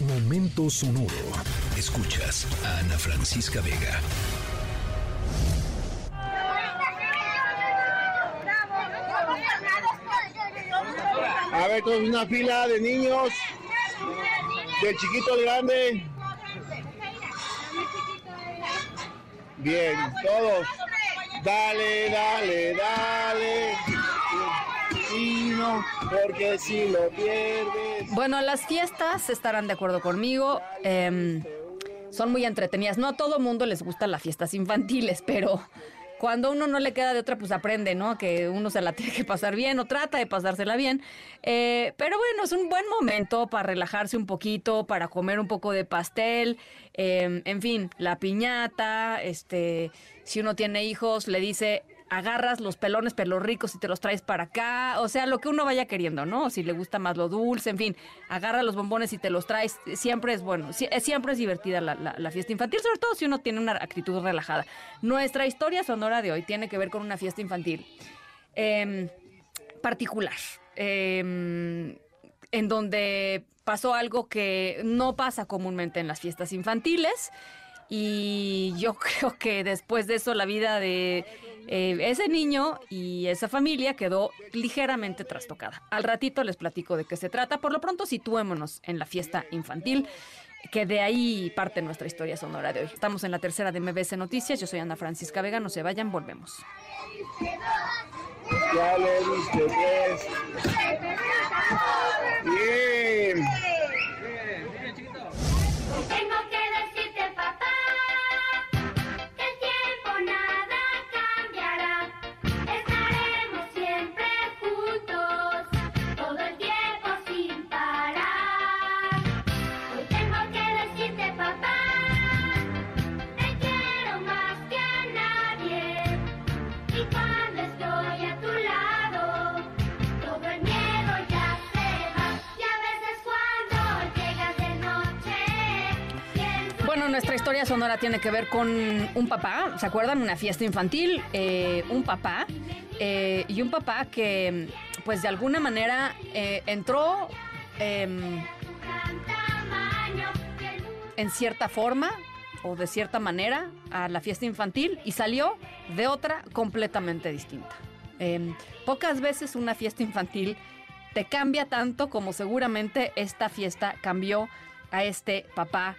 Momento sonoro. Escuchas a Ana Francisca Vega. A ver, todos una fila de niños, del chiquito al grande. Bien, todos. Dale, dale, dale. Y no, porque si lo pierdes. Bueno, las fiestas estarán de acuerdo conmigo. em, son muy entretenidas. No a todo mundo les gustan las fiestas infantiles, pero cuando a uno no le queda de otra, pues aprende, ¿no? Que uno se la tiene que pasar bien o trata de pasársela bien. Eh, pero bueno, es un buen momento para relajarse un poquito, para comer un poco de pastel, em, en fin, la piñata, este, si uno tiene hijos, le dice, agarras los pelones pelos ricos y te los traes para acá, o sea, lo que uno vaya queriendo, ¿no? Si le gusta más lo dulce, en fin, agarra los bombones y te los traes, siempre es bueno, eh, siempre es divertida la fiesta infantil, sobre todo si uno tiene una actitud relajada. Nuestra historia sonora de hoy tiene que ver con una fiesta infantil em, particular, em, en donde pasó algo que no pasa comúnmente en las fiestas infantiles. Y yo creo que después de eso la vida de eh, ese niño y esa familia quedó ligeramente trastocada. Al ratito les platico de qué se trata. Por lo pronto situémonos en la fiesta infantil, que de ahí parte nuestra historia sonora de hoy. Estamos en la tercera de MBS Noticias. Yo soy Ana Francisca Vega. No se vayan, volvemos. Bueno, nuestra historia sonora tiene que ver con un papá, ¿se acuerdan? Una fiesta infantil, eh, un papá eh, y un papá que, pues de alguna manera eh, entró em, en cierta forma o de cierta manera a la fiesta infantil y salió de otra completamente distinta. Em, pocas veces una fiesta infantil te cambia tanto como seguramente esta fiesta cambió a este papá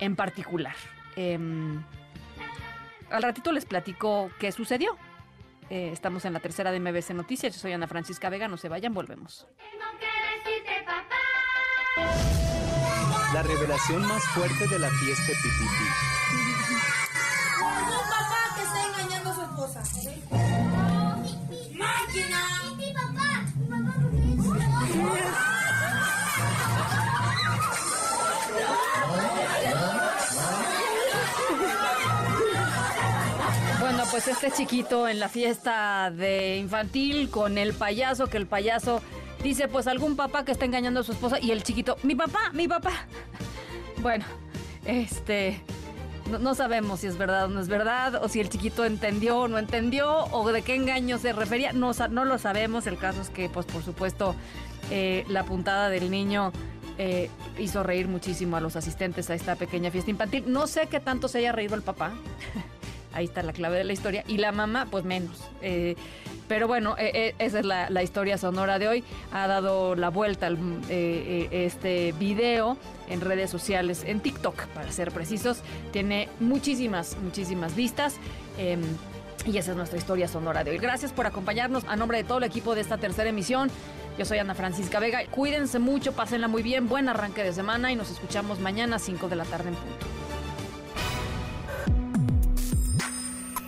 en particular. Em, al ratito les platico qué sucedió. Eh, estamos en la tercera de MBC Noticias. Yo soy Ana Francisca Vega. No se vayan, volvemos. tengo que decirte, papá. La revelación más fuerte de la fiesta Pipipi. Pues este chiquito en la fiesta de infantil con el payaso, que el payaso dice, pues algún papá que está engañando a su esposa y el chiquito, mi papá, mi papá. Bueno, este, no, sabemos si es verdad o no es verdad, o si el chiquito entendió o no entendió, o de qué engaño se refería, no, no lo sabemos. El caso es que, pues por supuesto, eh, la puntada del niño eh, hizo reír muchísimo a los asistentes a esta pequeña fiesta infantil. No sé qué tanto se haya reído el papá. Ahí está la clave de la historia. Y la mamá, pues menos. Eh, pero bueno, eh, eh, esa es la, historia sonora de hoy. Ha dado la vuelta al, este video en redes sociales, en TikTok, para ser precisos. Tiene muchísimas, muchísimas vistas. Em, y esa es nuestra historia sonora de hoy. Gracias por acompañarnos a nombre de todo el equipo de esta tercera emisión. Yo soy Ana Francisca Vega. Cuídense mucho, pásenla muy bien. Buen arranque de semana y nos escuchamos mañana a 5 de la tarde en punto.